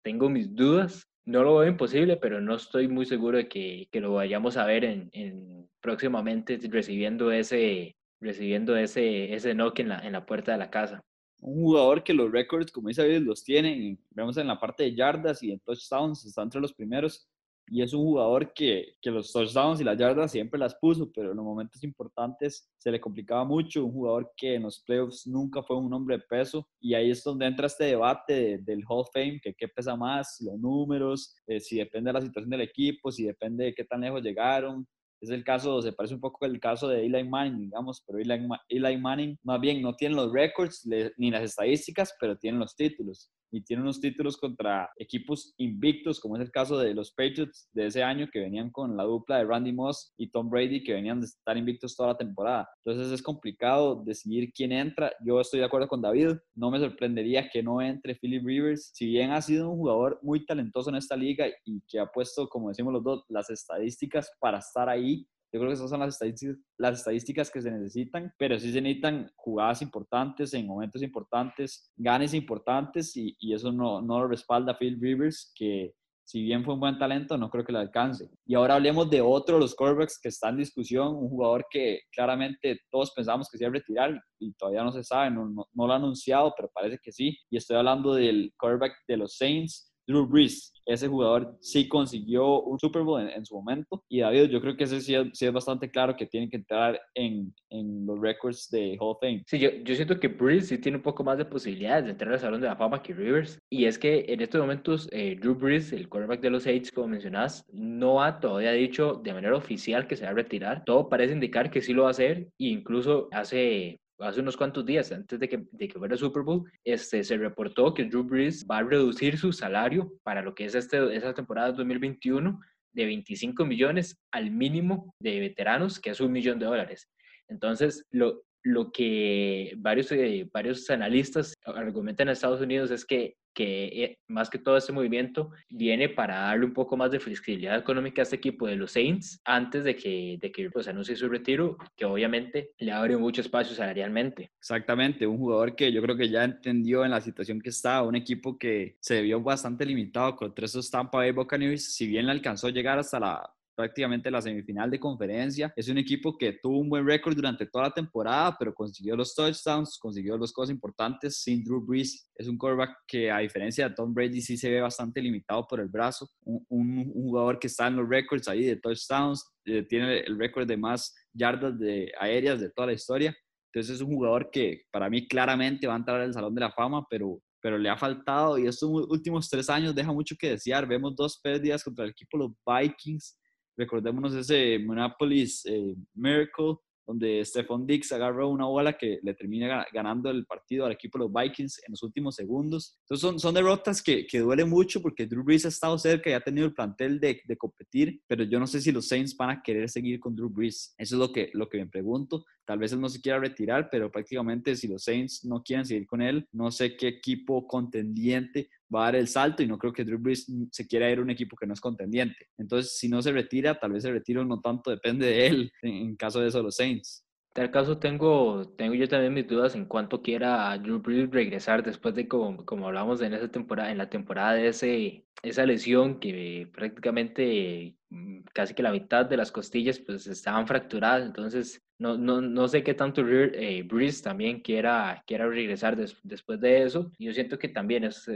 Tengo mis dudas. No lo veo imposible, pero no estoy muy seguro de que, que lo vayamos a ver en, en, próximamente recibiendo ese, recibiendo ese, ese knock en la, en la puerta de la casa. Un jugador que los records, como dice David, los tiene. Vemos en la parte de yardas y en touchdowns, está entre los primeros y es un jugador que, que, los touchdowns y las yardas siempre las puso, pero en los momentos importantes se le complicaba mucho. Un jugador que en los playoffs nunca fue un hombre de peso y ahí es donde entra este debate del Hall of Fame, que qué pesa más, los números, eh, si depende de la situación del equipo, si depende de qué tan lejos llegaron, es el caso, se parece un poco el caso de Eli Manning, digamos, pero Eli, Eli Manning más bien no tiene los records ni las estadísticas, pero tiene los títulos. Y tiene unos títulos contra equipos invictos, como es el caso de los Patriots de ese año, que venían con la dupla de Randy Moss y Tom Brady, que venían de estar invictos toda la temporada. Entonces es complicado decidir quién entra. Yo estoy de acuerdo con David, no me sorprendería que no entre Philip Rivers, si bien ha sido un jugador muy talentoso en esta liga y que ha puesto, como decimos los dos, las estadísticas para estar ahí yo creo que esas son las estadísticas, las estadísticas que se necesitan, pero sí se necesitan jugadas importantes en momentos importantes, ganes importantes y, y eso no, no lo respalda Phil Rivers, que si bien fue un buen talento, no creo que le alcance. Y ahora hablemos de otro de los quarterbacks que está en discusión, un jugador que claramente todos pensamos que se iba a retirar y todavía no se sabe, no, no, no lo ha anunciado, pero parece que sí. Y estoy hablando del quarterback de los Saints, Drew Brees. Ese jugador sí consiguió un Super Bowl en, su momento. Y David, yo creo que ese sí es, bastante claro que tiene que entrar en, los records de Hall of Fame. Sí, yo, yo siento que Brees sí tiene un poco más de posibilidades de entrar al Salón de la Fama que Rivers. Y es que en estos momentos, eh, Drew Brees, el quarterback de los Saints, como mencionás, no ha todavía dicho de manera oficial que se va a retirar. Todo parece indicar que sí lo va a hacer. E incluso hace hace unos cuantos días antes de que, de que fuera el Super Bowl, este, se reportó que Drew Brees va a reducir su salario para lo que es este, esa temporada 2021 de 25 millones al mínimo de veteranos, que es un millón de dólares. Entonces, lo, lo que varios, eh, varios analistas argumentan en Estados Unidos es que que eh, más que todo este movimiento viene para darle un poco más de flexibilidad económica a este equipo de los Saints antes de que, de que pues, anuncie su retiro, que obviamente le abre mucho espacio salarialmente. Exactamente, un jugador que yo creo que ya entendió en la situación que está, un equipo que se vio bastante limitado contra esos Tampa Bay Buccaneers, si bien le alcanzó a llegar hasta la prácticamente la semifinal de conferencia. Es un equipo que tuvo un buen récord durante toda la temporada, pero consiguió los touchdowns, consiguió las cosas importantes sin Drew Brees. Es un quarterback que a diferencia de Tom Brady sí se ve bastante limitado por el brazo. Un, un, jugador que está en los récords ahí de touchdowns, eh, tiene el récord de más yardas de aéreas de toda la historia. Entonces es un jugador que para mí claramente va a entrar al Salón de la Fama, pero pero le ha faltado y estos últimos tres años deja mucho que desear. Vemos dos pérdidas contra el equipo los Vikings, Recordémonos ese Monopolis eh, Miracle, donde Stephon Dix agarró una bola que le termina ganando el partido al equipo de los Vikings en los últimos segundos. Entonces son, son derrotas que, que duelen mucho porque Drew Brees ha estado cerca y ha tenido el plantel de, de, competir, pero yo no sé si los Saints van a querer seguir con Drew Brees. Eso es lo que, lo que me pregunto. Tal vez él no se quiera retirar, pero prácticamente si los Saints no quieren seguir con él, no sé qué equipo contendiente va a dar el salto y no creo que Drew Brees se quiera ir a un equipo que no es contendiente. Entonces, si no se retira, tal vez el retiro no tanto depende de él en, caso de eso los Saints. En tal caso, tengo, tengo yo también mis dudas en cuanto quiera Drew Brees regresar después de, como, como hablamos en esa temporada, en la temporada de ese, esa lesión que prácticamente mm, casi que la mitad de las costillas pues estaban fracturadas, entonces no, no, no sé qué tanto eh, Brees también quiera, quiera regresar después de eso. Yo siento que también es,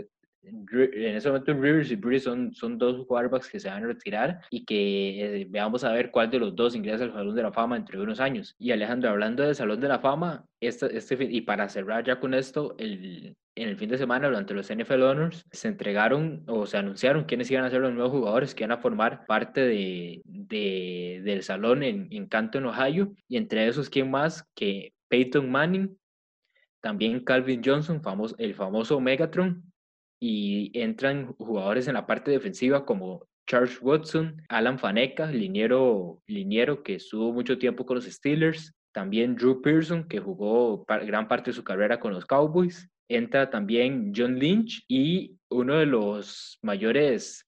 en ese momento Rivers y Brees son, son dos quarterbacks que se van a retirar y que eh, veamos a ver cuál de los dos ingresa al Salón de la Fama entre unos años. Y Alejandro, hablando del Salón de la Fama, este, este, y para cerrar ya con esto, el, en el fin de semana durante los NFL Honors se entregaron o se anunciaron quiénes iban a ser los nuevos jugadores que iban a formar parte de, de del salón en, en Canton, Ohio, y entre esos, ¿quién más? Que Peyton Manning, también Calvin Johnson, famoso, el famoso Megatron, y entran jugadores en la parte defensiva como Charles Watson, Alan Faneca, liniero, liniero que estuvo mucho tiempo con los Steelers, también Drew Pearson, que jugó gran parte de su carrera con los Cowboys. Entra también John Lynch y uno de los mayores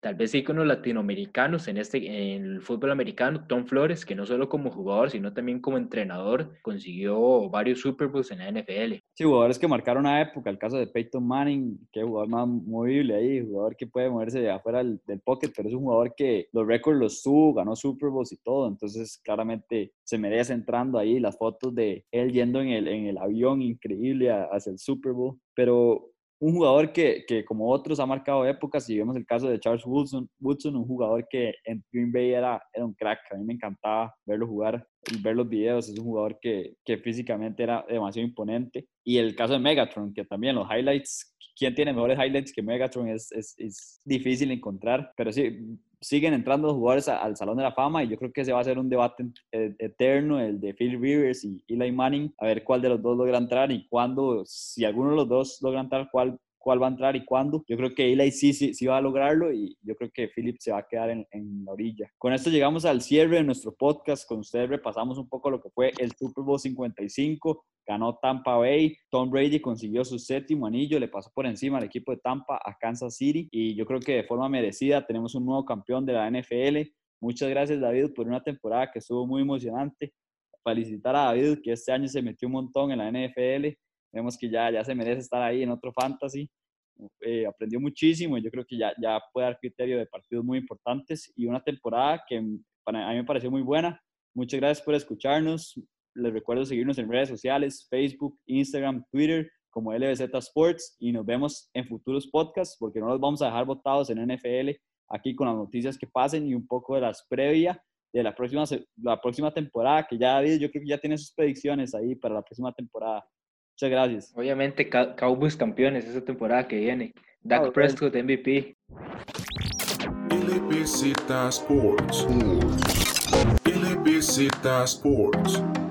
tal vez íconos latinoamericanos en, este, en el fútbol americano, Tom Flores, que no solo como jugador, sino también como entrenador, consiguió varios Super Bowls en la NFL. Sí, jugadores que marcaron una época, el caso de Peyton Manning, que jugador más movible ahí, jugador que puede moverse de afuera del, del pocket, pero es un jugador que los récords los tuvo, ganó Super Bowls y todo, entonces claramente se merece entrando ahí las fotos de él yendo en el, en el avión increíble hacia el Super Bowl, pero un jugador que, que, como otros ha marcado épocas, y vemos el caso de Charles Woodson, Woodson un jugador que en Green Bay era, era un crack, a mí me encantaba verlo jugar y ver los videos, es un jugador que, que físicamente era demasiado imponente. Y el caso de Megatron, que también los highlights, ¿quién tiene mejores highlights que Megatron? Es, es, es difícil encontrar, pero sí, siguen entrando jugadores al Salón de la Fama y yo creo que ese va a ser un debate eterno, el de Phil Rivers y Eli Manning, a ver cuál de los dos logra entrar y cuándo, si alguno de los dos logra entrar, cuál cuál va a entrar y cuándo. Yo creo que Eli sí, sí, sí va a lograrlo y yo creo que Philip se va a quedar en, en, la orilla. Con esto llegamos al cierre de nuestro podcast. Con ustedes repasamos un poco lo que fue el Super Bowl 55. Ganó Tampa Bay. Tom Brady consiguió su séptimo anillo. Le pasó por encima al equipo de Tampa a Kansas City. Y yo creo que de forma merecida tenemos un nuevo campeón de la NFL. Muchas gracias David por una temporada que estuvo muy emocionante. Felicitar a David que este año se metió un montón en la NFL vemos que ya, ya se merece estar ahí en otro fantasy. Eh, aprendió muchísimo y yo creo que ya, ya puede dar criterio de partidos muy importantes y una temporada que para, a mí me pareció muy buena. Muchas gracias por escucharnos. Les recuerdo seguirnos en redes sociales, Facebook, Instagram, Twitter como LBZ Sports y nos vemos en futuros podcasts porque no los vamos a dejar votados en NFL aquí con las noticias que pasen y un poco de las previas de la próxima, la próxima temporada que ya David yo creo que ya tiene sus predicciones ahí para la próxima temporada. Muchas gracias. Obviamente, Cowboys campeones esa temporada que viene. Dak Prescott MVP. Sports. Sports.